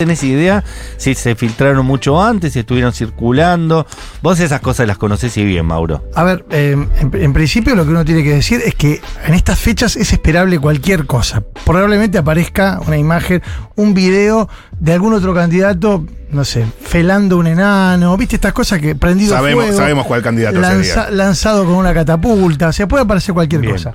¿Tenés idea si se filtraron mucho antes, si estuvieron circulando? Vos esas cosas las conocés y bien, Mauro. A ver, eh, en, en principio lo que uno tiene que decir es que en estas fechas es esperable cualquier cosa. Probablemente aparezca una imagen, un video de algún otro candidato, no sé, felando un enano, ¿viste estas cosas que prendido Sabemos, fuego, sabemos cuál candidato lanza- sería. lanzado con una catapulta, o sea, puede aparecer cualquier Bien. cosa.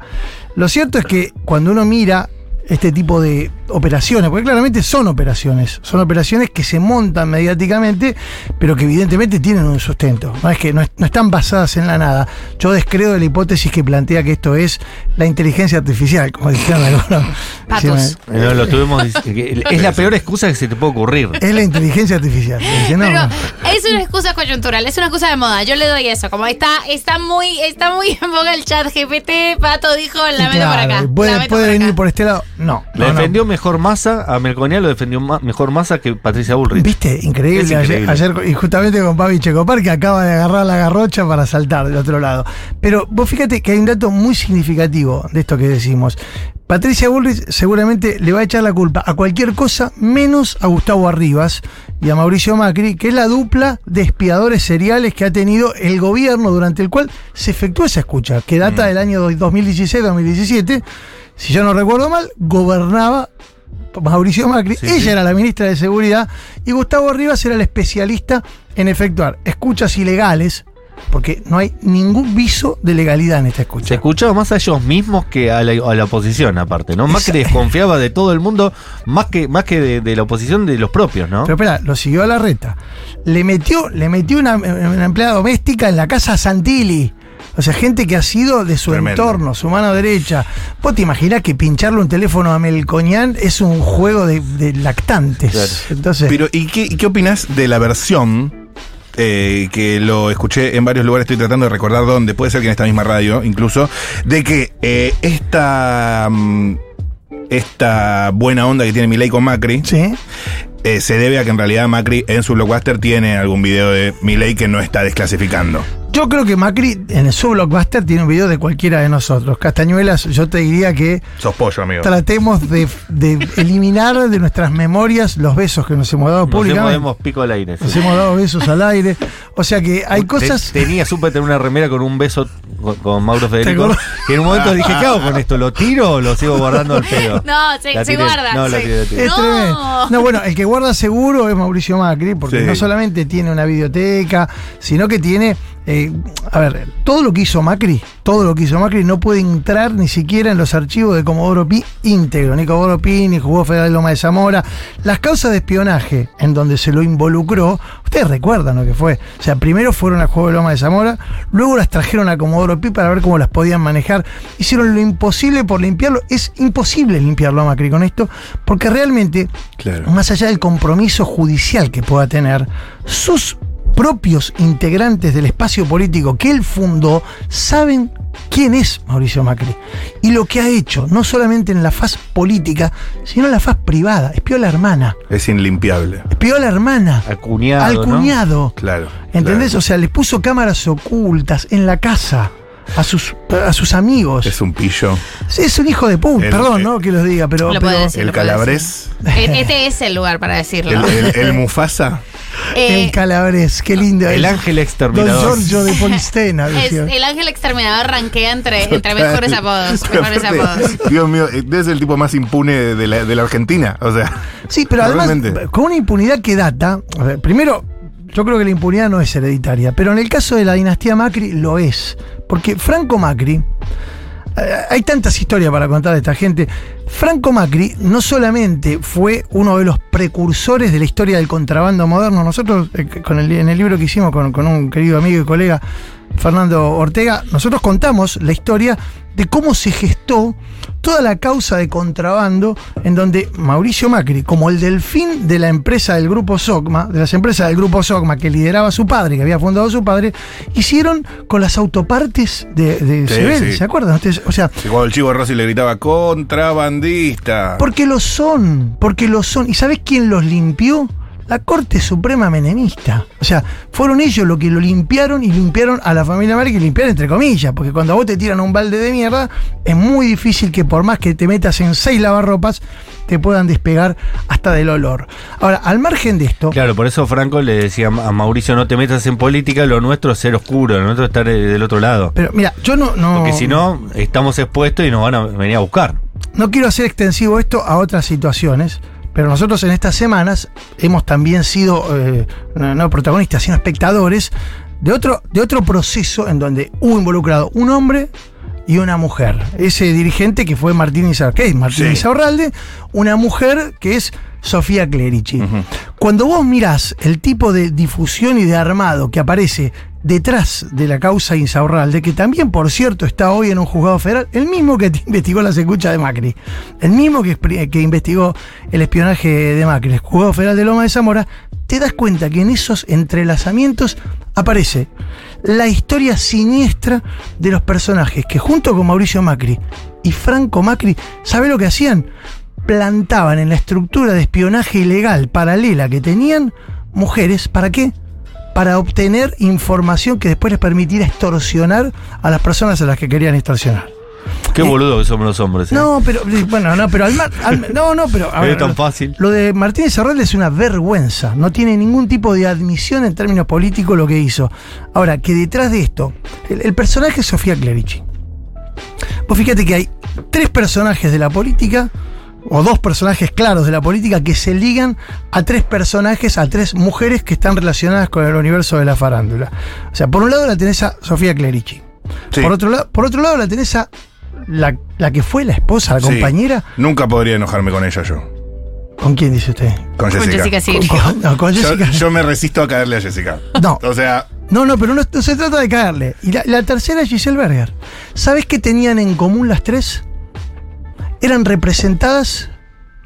Lo cierto es que cuando uno mira este tipo de operaciones, porque claramente son operaciones, son operaciones que se montan mediáticamente, pero que evidentemente tienen un sustento. No es que no, es- no están basadas en la nada. Yo descreo de la hipótesis que plantea que esto es la inteligencia artificial, como dijeron algunos. Patos. No, lo tuvimos, es la peor excusa que se te puede ocurrir. Es la inteligencia artificial. Dice, no, Pero no. es una excusa coyuntural, es una excusa de moda. Yo le doy eso. Como está, está muy, está muy en boga el chat GPT, Pato dijo, la meto por acá. Puede, la meto puede por venir acá. por este lado. No. Le no, no. defendió mejor Massa, a Melconian lo defendió ma- mejor Massa que Patricia Bullrich. Viste, increíble. Ayer, ayer, y justamente con Pavi Checopar, que acaba de agarrar la garrocha para saltar del otro lado. Pero vos fíjate que hay un dato muy significativo de esto que decimos. Patricia Bullrich seguramente le va a echar la culpa a cualquier cosa menos a Gustavo Arribas y a Mauricio Macri, que es la dupla de espiadores seriales que ha tenido el gobierno durante el cual se efectuó esa escucha, que data del año 2016-2017. Si yo no recuerdo mal, gobernaba Mauricio Macri, Sí, ella sí. era la ministra de Seguridad y Gustavo Rivas era el especialista en efectuar escuchas ilegales, porque no hay ningún viso de legalidad en esta Se escucha. escuchaba más a ellos mismos que a la, a la oposición, aparte, ¿no? Macri desconfiaba de todo el mundo, más que, más que de, de la oposición de los propios, ¿no? Pero espera, lo siguió a la reta. Le metió, le metió una, una empleada doméstica en la casa Santilli. O sea, gente que ha sido de su Tremendo. entorno, su mano derecha. ¿Vos te imaginás que pincharle un teléfono a Melcoñán es un juego de, de lactantes? Claro. Entonces, Pero, ¿y qué, qué opinas de la versión eh, que lo escuché en varios lugares? Estoy tratando de recordar dónde, puede ser que en esta misma radio incluso, de que eh, esta, mm, esta buena onda que tiene Milei con Macri sí. eh, se debe a que en realidad Macri en su blockbuster tiene algún video de Milei que no está desclasificando. Yo creo que Macri en su blockbuster tiene un video de cualquiera de nosotros. Castañuelas, yo te diría que Sos pollo, amigo. tratemos de, de eliminar de nuestras memorias los besos que nos hemos dado Nos públicamente. hemos pico al aire. sí. Nos hemos dado besos al aire. O sea que hay cosas. tenía, supe tener una remera con un beso con, con Mauro Federico. Que en un momento dije, ¿qué hago con esto? ¿Lo tiro o lo sigo guardando al pedo? No, se, La se guarda. No, la sí. tiré, la tiré. Es No. tremendo. No, bueno, el que guarda seguro es Mauricio Macri, porque Sí. no solamente tiene una videoteca, sino que tiene. Eh, a ver, todo lo que hizo Macri, todo lo que hizo Macri no puede entrar ni siquiera en los archivos de Comodoro Pi íntegro. Ni Comodoro Pi, ni Jugó Federal Loma de Zamora. Las causas de espionaje en donde se lo involucró, ustedes recuerdan lo que fue. O sea, primero fueron al Juego de Loma de Zamora, luego las trajeron a Comodoro Pi para ver cómo las podían manejar. Hicieron lo imposible por limpiarlo. Es imposible limpiarlo a Macri con esto, porque realmente Claro. más allá del compromiso judicial que pueda tener, sus propios integrantes del espacio político que él fundó saben quién es Mauricio Macri y lo que ha hecho, no solamente en la faz política, sino en la faz privada. Espió a la hermana, Es inlimpiable. espió a la hermana, Al cuñado. al ¿no? cuñado. Claro. ¿Entendés? claro. O sea, le puso cámaras ocultas en la casa. A sus, a sus amigos. Es un pillo. Sí, Es un hijo de puta, perdón, el- ¿no? Que los diga, pero. Lo pero- puede decir. El lo calabrés. E- Este es el lugar para decirlo. El, el- el Mufasa. Eh, El Calabres, qué lindo. El ángel Don exterminador. Giorgio de Polistena. es- el ángel exterminador rankea entre, entre mejores apodos. Pero Mejores aparte, apodos. Dios mío, eh, es el tipo más impune de la, de la Argentina. O sea, Sí, pero además, con una impunidad que data. a ver, primero, yo creo que la impunidad no es hereditaria, pero en el caso de la dinastía Macri lo es. Porque Franco Macri. Eh, Hay tantas historias para contar de esta gente. Franco Macri no solamente fue uno de los precursores de la historia del contrabando moderno. Nosotros, eh, con el- en el libro que hicimos con, con un querido amigo y colega, Fernando Ortega, nosotros contamos la historia de cómo se gestó toda la causa de contrabando en donde Mauricio Macri, como el delfín de la empresa del grupo Sogma, de las empresas del grupo Sogma que lideraba su padre, que había fundado su padre, hicieron con las autopartes de, de Sí, Sebel, sí. ¿se acuerdan ustedes? O sea, cuando el chivo Rossi le gritaba contrabandista. porque lo son, porque lo son. ¿Y sabes quién los limpió? La Corte Suprema Menemista. O sea, fueron ellos los que lo limpiaron y limpiaron a la familia Macri, que limpiaron entre comillas, porque cuando a vos te tiran un balde de mierda, es muy difícil que por más que te metas en seis lavarropas, te puedan despegar hasta del olor. Ahora, al margen de esto, Claro, por eso Franco le decía a Mauricio, no te metas en política, lo nuestro es ser oscuro, lo nuestro es estar eh, del otro lado. pero mira, yo no, no, Porque si no, estamos expuestos y nos van a venir a buscar. no quiero hacer extensivo esto a otras situaciones, pero nosotros en estas semanas hemos también sido eh, no, protagonistas, sino espectadores de otro, de otro proceso en donde hubo involucrado un hombre y una mujer. Ese dirigente que fue Martín Izarralde, que es Martín Sí. Izarralde, una mujer que es Sofía Clerici. Cuando vos mirás el tipo de difusión y de armado que aparece detrás de la causa Insaurralde, que también, por cierto, está hoy en un juzgado federal, el mismo que investigó la secucha de Macri, el mismo que, que investigó el espionaje de Macri, el juzgado federal de Loma de Zamora, te das cuenta que en esos entrelazamientos aparece la historia siniestra de los personajes que junto con Mauricio Macri y Franco Macri, ¿sabe lo que hacían? Plantaban en la estructura de espionaje ilegal paralela que tenían mujeres, ¿para qué? Para obtener información que después les permitiera extorsionar a las personas a las que querían extorsionar. Qué boludo que somos los hombres. ¿eh? No, pero bueno, no, pero al mar- al- no, no, pero a Es ver, tan fácil. Lo de Martínez Serral es una vergüenza, no tiene ningún tipo de admisión en términos políticos lo que hizo. Ahora, que detrás de esto, el, el personaje es Sofía Clerici. Vos fíjate que hay tres personajes de la política, o dos personajes claros de la política, que se ligan a tres personajes, a tres mujeres que están relacionadas con el universo de la farándula. O sea, por un lado la tenés a Sofía Clerici. Sí. Por, otro lado, por otro lado la tenés a la, la que fue la esposa, la Sí. compañera. Nunca podría enojarme con ella yo. ¿Con quién dice usted? Con Con Jessica. Jessica. Con- no, con Yo, Jessica. yo me resisto a caerle a Jessica. No. O sea, No, no, pero no, no se trata de caerle. Y la, la tercera es Giselle Berger. ¿Sabes qué tenían en común las tres? Eran representadas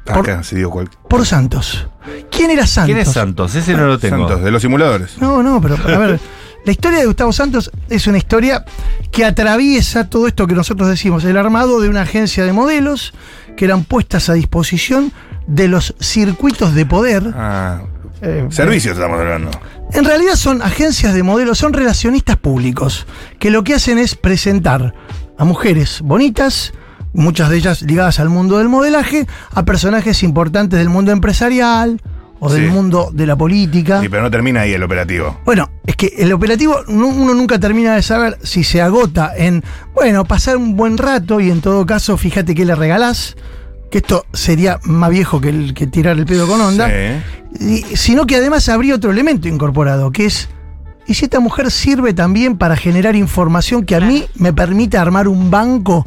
Por- acá se dio cual. por Santos. ¿Quién era Santos? ¿Quién es Santos? Ese no lo tengo. Santos, de los simuladores. No, no, pero a ver, la historia de Gustavo Santos es una historia que atraviesa todo esto que nosotros decimos, el armado de una agencia de modelos que eran puestas a disposición de los circuitos de poder. Ah, eh, servicios estamos hablando. En realidad son agencias de modelos, son relacionistas públicos, que lo que hacen es presentar a mujeres bonitas, muchas de ellas ligadas al mundo del modelaje, a personajes importantes del mundo empresarial o del Sí. mundo de la política. Sí, pero no termina ahí el operativo. Bueno, es que el operativo uno nunca termina de saber si se agota en, bueno, pasar un buen rato y en todo caso, fíjate que le regalás, que esto sería más viejo que, el, que tirar el pedo con onda, Sí. y- sino que además habría otro elemento incorporado, que es, ¿y si esta mujer sirve también para generar información que a mí me permite armar un banco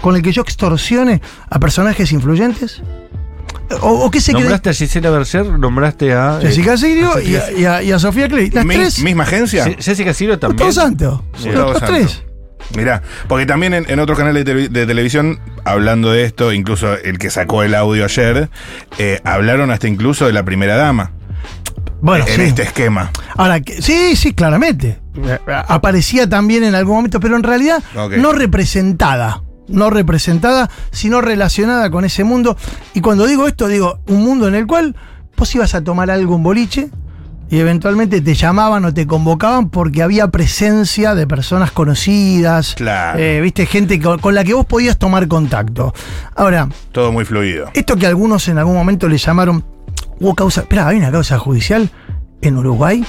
con el que yo extorsione a personajes influyentes? ¿O, o qué se? Nombraste a Gisela Berger, nombraste a. eh, Jessica Sirio y, a- y a, y a Sofía Clay. Las Mi- tres. ¿Misma agencia? Je- Jessica Ciro también. Gustavo Santos. Gustavo Los tres. Mirá, porque también en, en otros canales de, televi- de televisión, hablando de esto, incluso el que sacó el audio ayer, eh, hablaron hasta incluso de la primera dama Bueno, en sí. este esquema. Ahora, sí, sí, claramente. Eh, Aparecía también en algún momento, pero en realidad no representada. No representada, sino relacionada con ese mundo. Y cuando digo esto, digo un mundo en el cual vos ibas a tomar algo en boliche y eventualmente te llamaban o te convocaban porque había presencia de personas conocidas. Claro. eh, viste, gente con, con la que vos podías tomar contacto. Ahora, Todo muy fluido. esto que algunos en algún momento le llamaron. Hubo causa. Espera, hay una causa judicial en Uruguay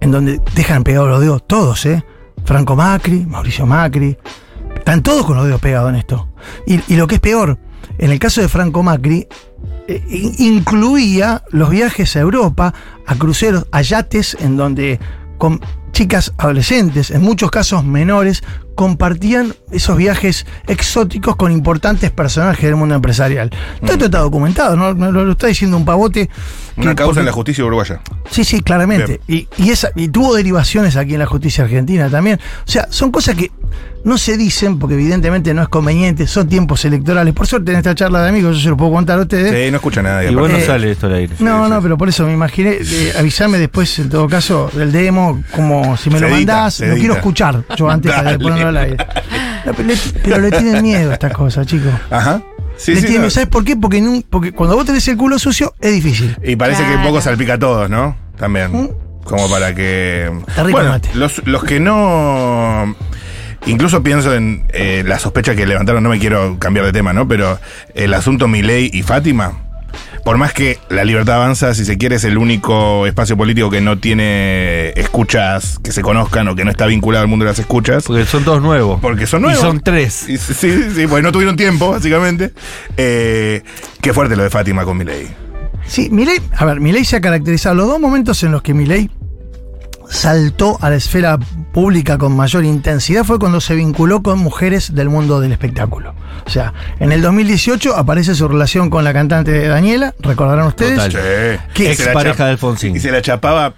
en donde dejan pegados los dedos todos, ¿eh? Franco Macri, Mauricio Macri. Están todos con los dedos pegados en esto. Y, lo que es peor, en el caso de Franco Macri, eh, in- incluía los viajes a Europa, a cruceros, a yates, en donde con chicas adolescentes, en muchos casos menores, compartían esos viajes exóticos con importantes personajes del mundo empresarial. Todo esto está documentado, no, no lo está diciendo un pavote. Una que- causa porque- en la justicia uruguaya. Sí, sí, claramente. Y, y, esa, y tuvo derivaciones aquí en la justicia argentina también. O sea, son cosas que no se dicen porque evidentemente no es conveniente, son tiempos electorales. Por suerte en esta charla de amigos yo se lo puedo contar a ustedes. Sí, no escucha nada. Y bueno, Eh, sale esto al aire. No, sí, no, sí. pero por eso me imaginé, eh, avisarme después, en todo caso, del demo, como si me Se lo edita, mandás, lo quiero escuchar yo antes de Dale. ponerlo al aire. No, pero, le, pero le tienen miedo a estas cosas, chicos. Ajá. Sí, le sí, tienen no. miedo. ¿Sabes por qué? Porque, en un- porque cuando vos tenés el culo sucio, es difícil. Y parece que un poco salpica a todos, ¿no? También. ¿Mm? Como para que. Está rico el bueno, mate. los, los que no. incluso pienso en eh, la sospecha que levantaron, no me quiero cambiar de tema, ¿no? Pero el asunto Milei y Fátima. Por más que la libertad avanza, si se quiere, es el único espacio político que no tiene escuchas que se conozcan o que no está vinculado al mundo de las escuchas. Porque son todos nuevos. Porque son nuevos. Y son tres. Y sí, sí, sí, porque no tuvieron tiempo, básicamente. Eh, qué fuerte lo de Fátima con Milei. Sí, Milei, a ver, Milei se ha caracterizado los dos momentos en los que Milei saltó a la esfera pública con mayor intensidad fue cuando se vinculó con mujeres del mundo del espectáculo. O sea, en el 2018 aparece su relación con la cantante Daniela, recordarán ustedes. Total. Se la pareja de Alfonsín. Y se la chapaba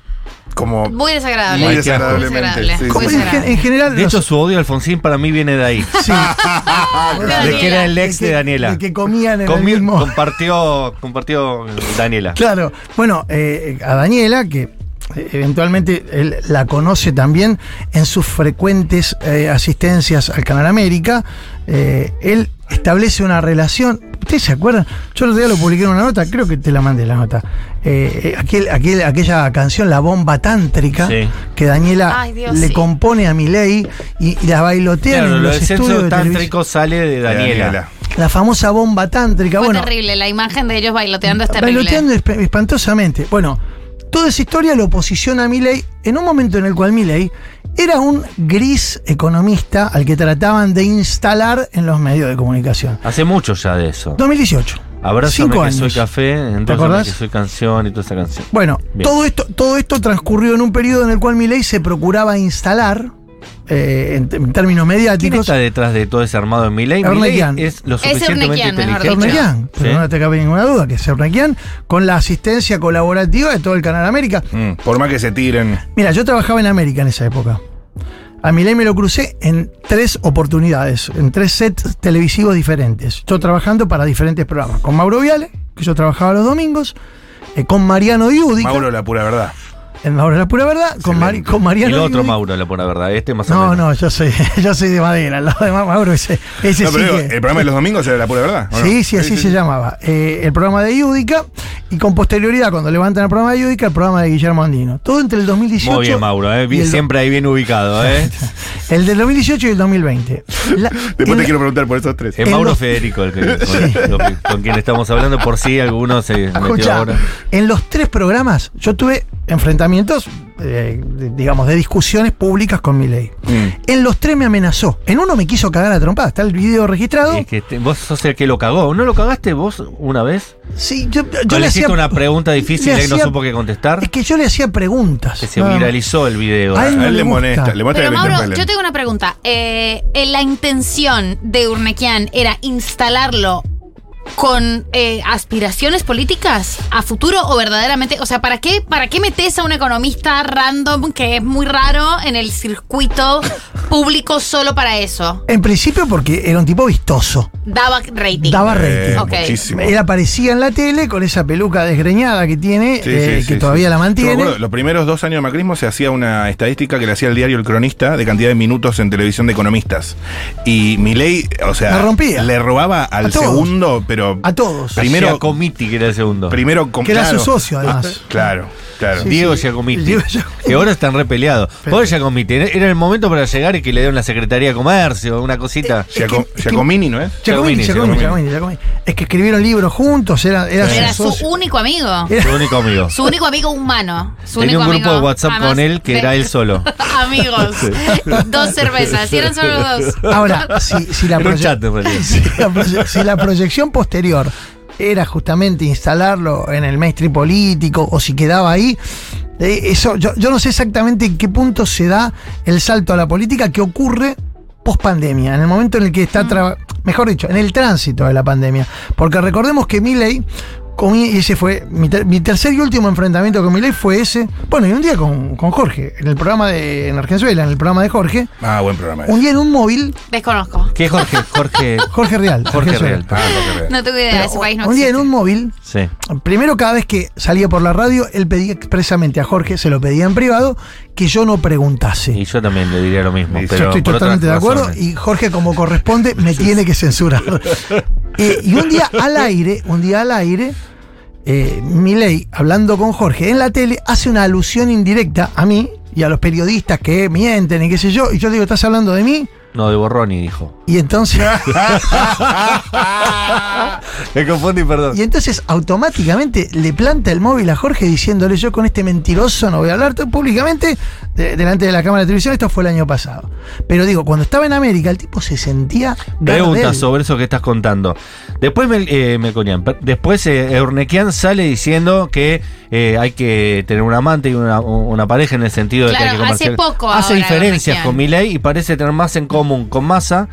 como. Muy desagradable. Muy Muy desagradablemente, desagradable. sí, Muy sí. Como en, gen- desagradable. en general. De los- hecho, su odio a Alfonsín para mí viene de ahí. sí, De que era el ex que- de Daniela. de que comían en el mismo. Compartió, compartió Daniela. Claro, bueno, eh, a Daniela, que eventualmente él la conoce también en sus frecuentes eh, asistencias al Canal América, eh, él establece una relación. ¿Ustedes se acuerdan? Yo el otro día lo publiqué en una nota, creo que te la mandé la nota. Eh, eh, aquel, aquel- aquella canción, La Bomba Tántrica, Sí. que Daniela Ay, Dios, le sí. compone a Milei y, y la bailotean Claro, en lo los del estudios de tántrico sale de Daniela. La famosa bomba tántrica. Fue bueno, terrible. La imagen de ellos bailoteando es terrible. Bailoteando esp- espantosamente. Bueno, toda esa historia lo posiciona a Milley en un momento en el cual Milley era un gris economista al que trataban de instalar en los medios de comunicación. Hace mucho ya de eso. 2018. Abrázame Cinco que años. soy café, entonces que soy canción y toda esa canción. Bueno, Bien. todo esto, todo esto transcurrió en un periodo en el cual Milley se procuraba instalar, eh, en, en términos ¿Quién mediáticos, está detrás de todo ese armado en Milei? Ernequian. Es lo Es suficientemente Ernequian, mejor inteligente. Sí. no te cabe ninguna duda que es Cernequian, con la asistencia colaborativa de todo el Canal América. Mm, por más que se tiren. Mira, yo trabajaba en América en esa época. A Milei me lo crucé en tres oportunidades, en tres sets televisivos diferentes. Yo trabajando para diferentes programas. Con Mauro Viale, que yo trabajaba los domingos, eh, con Mariano Diudica, Mauro, la pura verdad. En Mauro la pura verdad, con, Mari- con Mariano El otro. Mauro, la pura verdad. Este más o No, menos. no, yo soy, yo soy de madera. Al lado de Ma- Mauro, ese, ese No, sí pero digo, que- el programa de los domingos era la pura verdad. ¿o no? Sí, sí, así se llamaba. Eh, el programa de Yudica y con posterioridad, cuando levantan el programa de Yudica, el programa de Guillermo Andino. Todo entre el 2018. Muy bien, Mauro. eh, y el siempre ahí bien ubicado. ¿eh? El del 2018 y el 2020. La- Después te quiero preguntar por esos tres. Es Mauro los- Federico el que, con, quien estamos hablando, por si alguno se metió Escucha, ahora. en los tres programas yo tuve enfrentamientos, eh, digamos, de discusiones públicas con mi ley. Mm. En los tres me amenazó. En uno me quiso cagar a trompada. Está el video registrado. Es que te- vos sos el que lo cagó. ¿No lo cagaste vos una vez? Sí, yo, yo ¿No le le hiciste hacía. una pregunta difícil y no hacía- supo qué contestar? Es que yo le hacía preguntas. Que se viralizó el video. A él no A él le molesta, le molesta Pero Mauro, yo tengo una pregunta. Eh, ¿La intención de Urnequian era instalarlo con eh, aspiraciones políticas a futuro o verdaderamente? O sea, ¿para qué, ¿para qué metes a un economista random que es muy raro en el circuito público solo para eso? En principio porque era un tipo vistoso. Daba rating. Daba Eh, rating. Ok. Muchísimo. Él aparecía en la tele con esa peluca desgreñada que tiene, Sí, eh, sí, que sí, todavía sí. la mantiene. acuerdo, los primeros dos años de macrismo se hacía una estadística que le hacía el diario El Cronista de cantidad de minutos en televisión de economistas. Y Milei, o sea, La rompía. le robaba al segundo, pero A todos. Primero- Comiti, que era el segundo. primero con Que era claro. su socio, además. Claro, claro. Sí, Diego sí. Diego. Que ahora están re peleados. Pero- Pobre Giacomiti. Era el momento para llegar y que le den la Secretaría de Comercio, una cosita. Giaco- es que- Giacomini, ¿no es? Giacomini, Giacomini, Giacomini, Giacomini. Es que escribieron libros juntos, era, era, su su socio. único amigo. Era- Su único amigo. Su único amigo humano. Su Tenía un grupo amigo, de WhatsApp además con él que era él solo. Amigos. Dos cervezas. Y eran solo dos. Ahora, si, si la Era un proye- chat, en realidad. si la proye- si la proyección posterior era justamente instalarlo en el mainstream político o si quedaba ahí, eh, eso yo, yo no sé exactamente en qué punto se da el salto a la política que ocurre post pandemia, en el momento en el que está, traba- mejor dicho, en el tránsito de la pandemia. Porque recordemos que Milley, y ese fue mi, ter- mi tercer y último enfrentamiento con Milley fue ese, bueno, y un día con, con Jorge, en el programa de en Argenzuela, en el programa de Jorge, Ah, buen programa. un día en un móvil, Desconozco. ¿Qué Jorge? Jorge. Jorge Real. Jorge Argenzuela. Real. Ah, Jorge Real. No tengo idea. Pero Ese país no un día en un móvil, Sí. primero cada vez que salía por la radio, él pedía expresamente a Jorge, se lo pedía en privado, que yo no preguntase. Y yo también le diría lo mismo. Pero yo estoy totalmente de acuerdo razones. y Jorge como corresponde me tiene que censurar. Eh, y un día al aire, un día al aire, eh, hablando con Jorge en la tele, hace una alusión indirecta a mí y a los periodistas que mienten y qué sé yo, y yo digo, ¿estás hablando de mí? No, de Borroni dijo. Y entonces, Me confundí, perdón. y entonces automáticamente le planta el móvil a Jorge diciéndole yo con este mentiroso no voy a hablar públicamente de- delante de la cámara de televisión. Esto fue el año pasado. Pero digo, cuando estaba en América, el tipo se sentía. Pregunta sobre eso que estás contando. Después Mel- eh, después eh, Eurnequian sale diciendo que eh, hay que tener un amante y una, una pareja en el sentido de que hay que hace poco Hace diferencias con Milei y parece tener más en común con Massa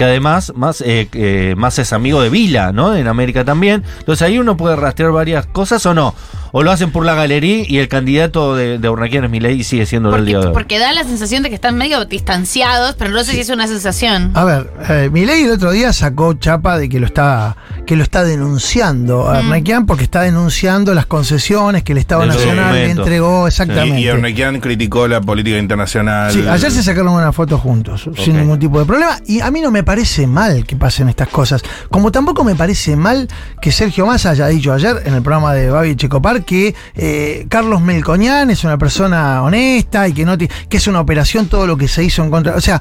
que además más, eh, eh, más es amigo de Vila, ¿no? En América también. Entonces ahí uno puede rastrear varias cosas o no. O lo hacen por la galería y el candidato de, de es Milei y sigue siendo el día de Porque, hoy. porque da la sensación de que están medio distanciados, pero no sé si es una sensación. A ver, eh, Milei el otro día sacó chapa de que lo está, que lo está denunciando a Mm. Porque está denunciando las concesiones que el Estado Nacional le entregó Y, exactamente. y Ernequian criticó la política internacional. Sí, ayer se sacaron una foto juntos, sin ningún tipo de problema. Y a mí no me parece mal que pasen estas cosas. Como tampoco me parece mal que Sergio Massa haya dicho ayer en el programa de Babi Checopar que eh, Carlos Melcoñán es una persona honesta y que no que es una operación todo lo que se hizo en contra. O sea,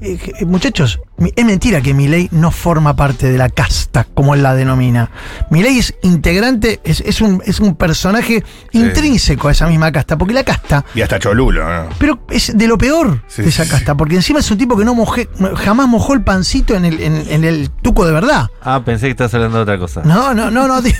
eh, eh, muchachos, mi- es mentira que Milei no forma parte de la casta, como él la denomina. Milei es integrante, es, es un, es un personaje intrínseco a esa misma casta, porque la casta Y hasta Cholulo, ¿no? pero es de lo peor Sí, de esa sí, casta, porque encima es un tipo que no mojé, jamás mojó el pancito en el, en, en el tuco de verdad. Ah, pensé que estabas hablando de otra cosa. No, no, no, no. di-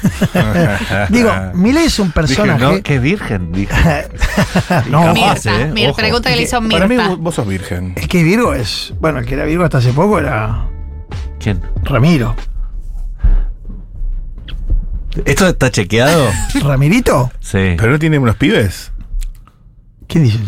Digo, Milei es un Dije, personaje. no, qué virgen, dije. no, Mirta, eh, pregunta que le hizo Para mí Mirta. vos, sos virgen. el que Virgo es. Bueno, el que era Virgo hasta hace poco era ¿Quién? Ramiro. ¿Esto está chequeado? ¿Ramirito? Sí. ¿Pero no tiene unos pibes? ¿Quién dice?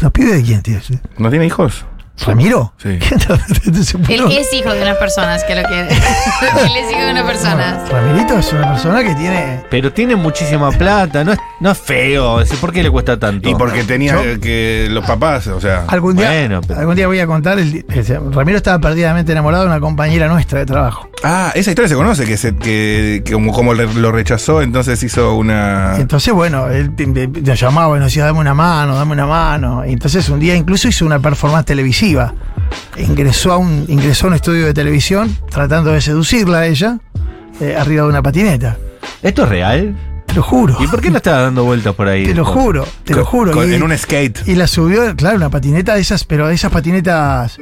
¿Los pibes de quién, tío? ¿No tiene hijos? ¿Ramiro? Sí. ¿Quién te- se Él es hijo de unas personas que lo quiere. Él es hijo de unas personas. Ramirito es una persona que tiene. Pero tiene muchísima plata, no es, no es feo. es decir, ¿Por qué le cuesta tanto? Y porque tenía Yo- eh, que los papás, o sea. Algún día, Bueno, pero- algún día voy a contar. El, el- Ramiro estaba perdidamente enamorado de una compañera nuestra de trabajo. Ah, esa historia se conoce, que, se, que, que como, lo rechazó, entonces hizo una. Y entonces, bueno, él te llamaba y nos decía, dame una mano, dame una mano. Y entonces un día incluso hizo una performance televisiva. Ingresó a un, ingresó a un estudio de televisión tratando de seducirla a ella eh, arriba de una patineta. ¿Esto es real? Te lo juro. ¿Y por qué no está dando vueltas por ahí? Te lo juro, te lo juro. con- y, en un skate. y la subió, claro, una patineta de esas, pero de esas patinetas,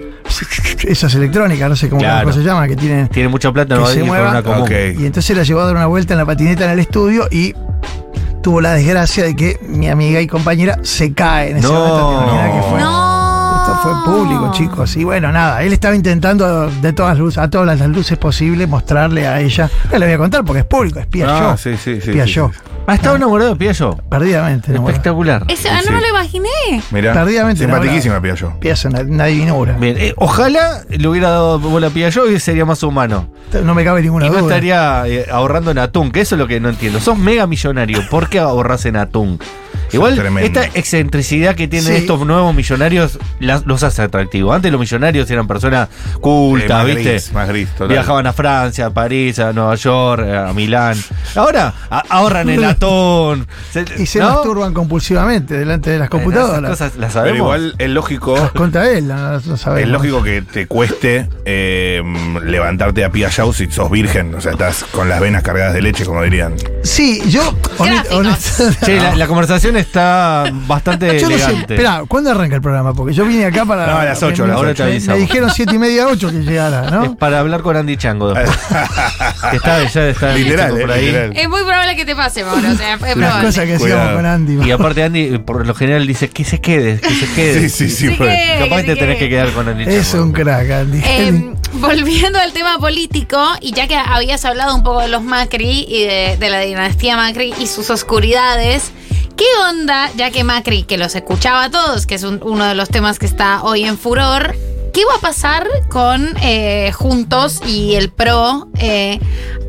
esas electrónicas, no sé cómo Claro. se llama, que tienen Tiene mucha plata, Que no va a se mueva. una común. Ok. Y entonces la llevó a dar una vuelta en la patineta en el estudio y tuvo la desgracia de que mi amiga y compañera se cae en ese No. momento. No. Esto fue público, chicos. Y bueno, nada, él estaba intentando de todas luces, a todas las luces posibles mostrarle a ella. No le voy a contar porque es público, es Pia Ah, yo. sí, sí, sí, Pia sí, yo. sí. Ah, estaba enamorado de Piaggio. Perdidamente. enamorado. Espectacular. Ese, ah, no Sí. me lo imaginé. Mirá. Tardíamente Simpatiquísima, Piaggio. Pia es una, una divinura. Bien, eh, ojalá le hubiera dado bola a Piaggio y sería más humano. No me cabe ninguna Y no duda. estaría eh, ahorrando en atún, que eso es lo que no entiendo. Sos mega millonario, ¿por qué ahorras en atún? Igual, tremendo. esta excentricidad que tienen Sí. estos nuevos millonarios las- los hace atractivos. Antes los millonarios eran personas Eh, cultas, más ¿viste? gris, más gris, total. Viajaban a Francia, a París, a Nueva York, eh, a Milán. Ahora a- ahorran en atún. Se- Y se ¿no? masturban compulsivamente delante de las Eh, computadoras. Esas cosas las Pero sabemos. igual es lógico. Contra él, no, no sabemos. Es lógico que te cueste eh, levantarte a Piaggio si sos virgen. O sea, estás con las venas cargadas de leche, como dirían. Sí, yo. honest- la, la conversación está bastante Yo no sé, elegante. espera, ¿cuándo arranca el programa? Porque yo vine acá para. No, a las ocho, a me- las me- ocho. me, avisamos. dijeron siete y media, ocho que llegara, Es ¿no? para hablar con Andy Chango después. que está, ya está Literal, por eh, ahí. literal. Es muy probable que te pase, Mauro. O sea, es Las probable. cosas que Cuidado. hacíamos con Andy. Y aparte Andy, por lo general, dice que se quede, que se quede. Sí, sí, sí. Que- Capaz que te tenés que quedar con Andy Chango. Es un crack, Andy. Eh, volviendo al tema político, y ya que habías hablado un poco de los Macri y de, de la dinastía Macri y sus oscuridades, ¿qué onda, ya que Macri, que los escuchaba a todos, que es un- uno de los temas que está hoy en furor, ¿qué va a pasar con eh, Juntos y el PRO eh,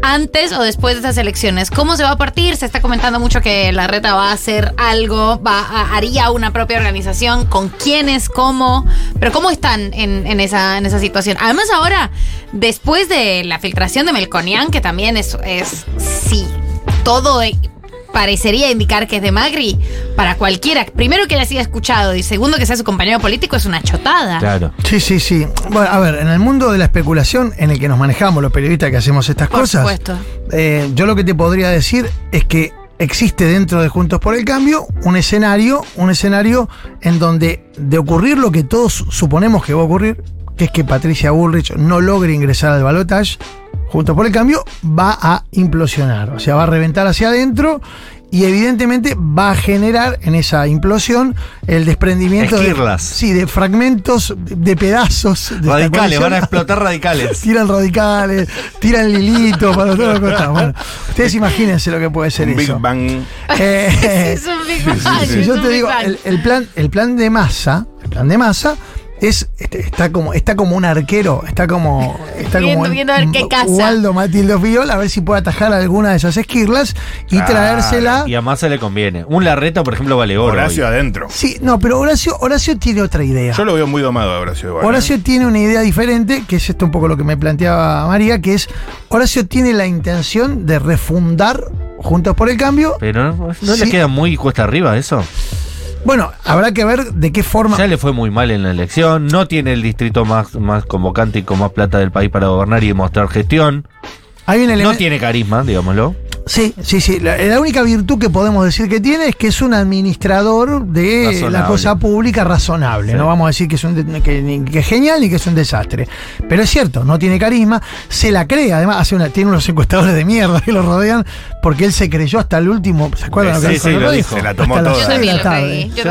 antes o después de estas elecciones? ¿Cómo se va a partir? Se está comentando mucho que la reta va a hacer algo, va haría una propia organización, con quiénes, cómo, pero ¿cómo están en, esa, situación? Además ahora, después de la filtración de Melconian, que también es, es sí, todo parecería indicar que es de Macri, para cualquiera, primero que haya sido escuchado y segundo que sea su compañero político, es una chotada. Claro. Sí, sí, sí. Bueno, a ver, en el mundo de la especulación en el que nos manejamos los periodistas que hacemos estas Por cosas, supuesto. eh, yo lo que te podría decir es que existe dentro de Juntos por el Cambio un escenario, un escenario en donde de ocurrir lo que todos suponemos que va a ocurrir, que es que Patricia Bullrich no logre ingresar al balotaje, Juntos por el Cambio va a implosionar, o sea, va a reventar hacia adentro y evidentemente va a generar en esa implosión el desprendimiento de, Esquirlas. sí, de fragmentos, de pedazos. de Radicales, van a explotar radicales. Tiran radicales, tiran lilito para todos los costados. Bueno, ustedes imagínense lo que puede ser Un Big eso. Bang. Eh, Es un Big Bang, si es yo un te Big digo, el plan, el plan de masa, el plan de masa es este, está como está como un arquero, está como está Viendo- como viendo a ver qué caza. Waldo Matildo Fiol a ver si puede atajar alguna de esas esquirlas y traérsela. Y a Massa le conviene. Un Larreta, por ejemplo, vale oro. Horacio hoy. adentro. Sí, no, pero Horacio, Horacio tiene otra idea. Yo lo veo muy domado a Horacio igual. ¿eh? Horacio tiene una idea diferente, que es esto un poco lo que me planteaba María, que es Horacio tiene la intención de refundar Juntos por el Cambio. Pero no, ¿no Sí. le queda muy cuesta arriba eso. Bueno, habrá que ver de qué forma. Ya le fue muy mal en la elección. No tiene el distrito más, más convocante y con más plata del país para gobernar y demostrar gestión. Hay un No tiene carisma, digámoslo. Sí, sí, sí. La, la única virtud que podemos decir que tiene es que es un administrador de Razonable. la cosa pública razonable. Sí. No vamos a decir que es, un de- que, ni- que es genial ni que es un desastre. Pero es cierto, no tiene carisma, se la cree. Además, hace una, tiene unos encuestadores de mierda que lo rodean porque él se creyó hasta el último. ¿Se acuerdan Sí, lo que sí, dijo? lo ¿No dijo. Se la tomó Hasta las toda. Yo la tarde. Yo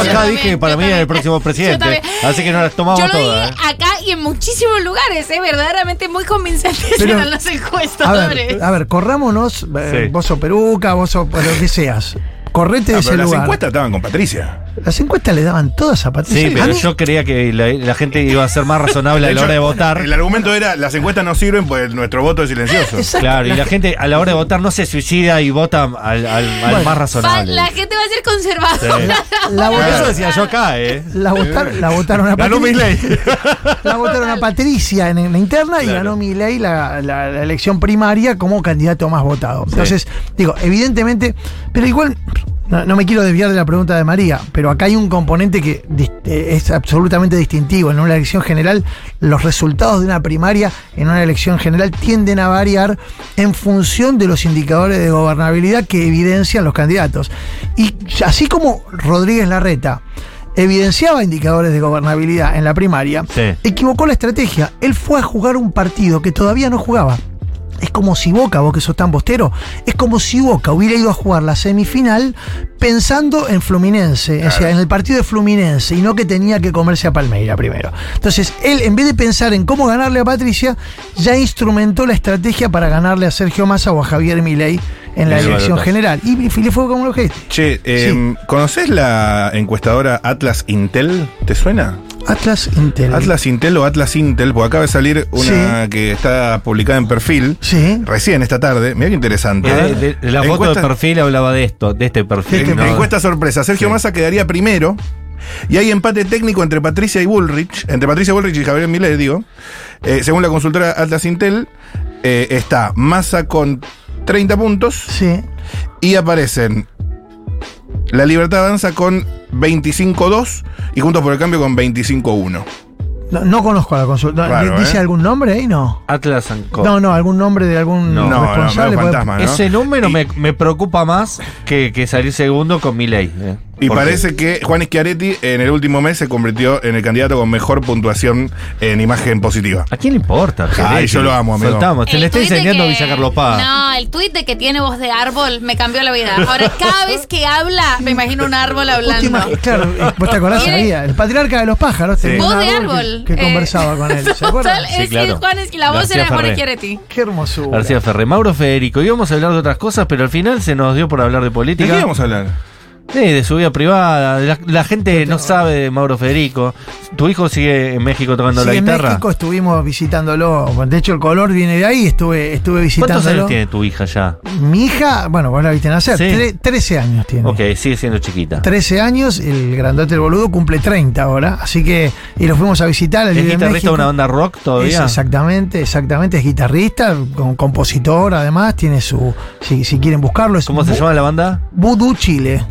acá también, dije que para mí era el próximo presidente. Así que no las tomamos Yo lo todas. dije acá y en muchísimos lugares, ¿eh? verdaderamente muy convincentes Pero- eran los A encuestadores. ver, a ver, corrámonos, eh, Sí. vos sos peruca, vos sos lo que seas. Correte de ese pero las lugar. encuestas estaban con Patricia. Las encuestas le daban todas a Patricia. Sí, pero yo creía que la, la gente iba a ser más razonable a la hecho, hora de votar. El argumento era, las encuestas no sirven pues nuestro voto es silencioso. Exacto. Claro, y La la gente a la hora de votar no se suicida y vota al, al- al Bueno. más razonable. la gente va a ser conservadora. la eso votaron, decía yo acá, ¿eh? la votaron, la votaron a Patricia. La votaron a Patricia en, en la interna y ganó Milei la, la- la elección primaria como candidato más votado. Entonces, digo, evidentemente, pero igual, no, no me quiero desviar de la pregunta de María, pero acá hay un componente que eh, es absolutamente distintivo. En una elección general, los resultados de una primaria en una elección general tienden a variar en función de los indicadores de gobernabilidad que evidencian los candidatos. Y así como Rodríguez Larreta evidenciaba indicadores de gobernabilidad en la primaria, Sí. equivocó la estrategia. Él fue a jugar un partido que todavía no jugaba. Es como si Boca, vos que sos tan bostero, es como si Boca hubiera ido a jugar la semifinal pensando en Fluminense, o sea, en el partido de Fluminense, y no que tenía que comerse a Palmeira primero. Entonces, él, en vez de pensar en cómo ganarle a Patricia, ya instrumentó la estrategia para ganarle a Sergio Massa o a Javier Milei en la elección general. Y, y le fue como lo que Che, eh, ¿conoces la encuestadora Atlas Intel? ¿Te suena? Atlas Intel. Atlas Intel o Atlas Intel, porque acaba de salir una que está publicada en perfil. Sí. Recién esta tarde, mira qué interesante. De, de- de la foto Encuesta- de perfil hablaba de esto, de este perfil. ¿no? Encuesta sorpresa. Sergio Sí. Massa quedaría primero. Y hay empate técnico entre Patricia y Bullrich, entre Patricia Bullrich y Javier Milei, digo. Eh, según la consultora Atlas Intel, eh, está Massa con 30 puntos Sí. y aparecen La Libertad Avanza con 25-2 y Juntos por el Cambio con 25-1. No, no conozco a la consulta. Raro, ¿Dice ¿eh? algún nombre ahí? No. Atlas Co. No, no, algún nombre de algún No, no, responsable. puede- fantasma, ¿no? Ese número Y- me, me preocupa más que, que salir segundo con mi ley. Y parece que Juan Schiaretti en el último mes se convirtió en el candidato con mejor puntuación en imagen positiva. ¿A quién le importa? Ay, yo lo amo, amigo. Soltamos. Se le está de enseñando que- Villa Carlos Paz. No, el tuit de que tiene voz de árbol me cambió la vida. Ahora, cada vez que habla, me imagino un árbol hablando. Claro, vos te acordás. El patriarca de los pájaros tenía Voz de árbol árbol. que, que eh, conversaba con él. ¿Se acuerdan? Sí, es claro. que Juan es que la voz García era de Juan Ferré. Schiaretti. Qué hermosura. García Ferre, Mauro Federico. Íbamos a hablar de otras cosas, pero al final se nos dio por hablar de ¿De política. qué íbamos a hablar? Sí, de su vida privada. La, la gente no sabe de Mauro Federico. ¿Tu hijo sigue en México tocando Sí, la en guitarra? México estuvimos visitándolo. De hecho, el color viene de ahí. Estuve, estuve ¿Cuántos visitándolo. años tiene tu hija ya? Mi hija, bueno, vos la viste nacer. Sí. tre- 13 años tiene. Ok, sigue siendo chiquita. 13 años, el grandote el boludo cumple 30 ahora. Así que, y lo fuimos a visitar. él ¿Es en guitarrista de una banda rock Es todavía? exactamente, exactamente, es guitarrista, con- compositor además, tiene su, si, si quieren buscarlo, es ¿Cómo se llama la banda? Voodoo Chile.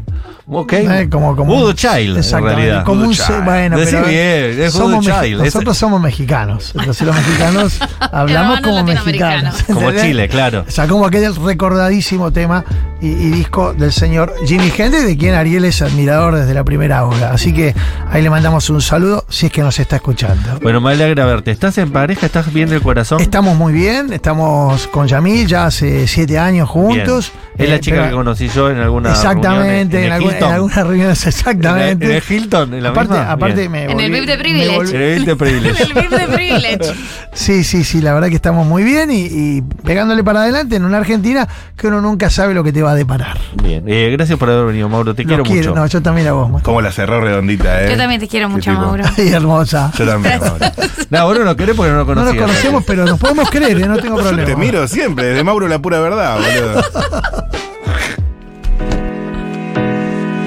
Ok. Eh, como, como Voodoo Child, en realidad. Como un, Child. bueno, Decí pero bien, es somos Child, nosotros somos mexicanos. Entonces los mexicanos hablamos como mexicanos. Como. Chile, claro. O sea, como aquel recordadísimo tema y, y disco del señor Jimmy Hendrix, de quien Ariel es admirador desde la primera hora. Así que ahí le mandamos un saludo si es que nos está escuchando. Bueno, me alegra verte. ¿Estás en pareja? ¿Estás bien del corazón? Estamos muy bien, estamos con Yamil ya hace siete años Bien. juntos. Es la Eh, chica pero- que conocí yo en alguna Exactamente, reunión en, en, en algunas reuniones, ¿En exactamente. en el Hilton? ¿En la aparte, misma? aparte Bien. me En el volví- VIP de Privilege. En el Privilege. VIP de Privilege. Sí, sí, sí, la verdad que estamos muy bien y, y pegándole para adelante en una Argentina que uno nunca sabe lo que te va a deparar. Bien. Eh, gracias por haber venido, Mauro. Te quiero, mucho. No, yo también a vos. Mosto. Como la cerró redondita, ¿eh? Yo también te quiero mucho, tipo. Mauro. Ay, hermosa. Yo también, Mauro. No, vos no lo querés porque no lo No conocías. nos conocemos, pero nos podemos creer, ¿eh? no tengo Yo problema. te miro siempre, de Mauro la pura verdad, boludo.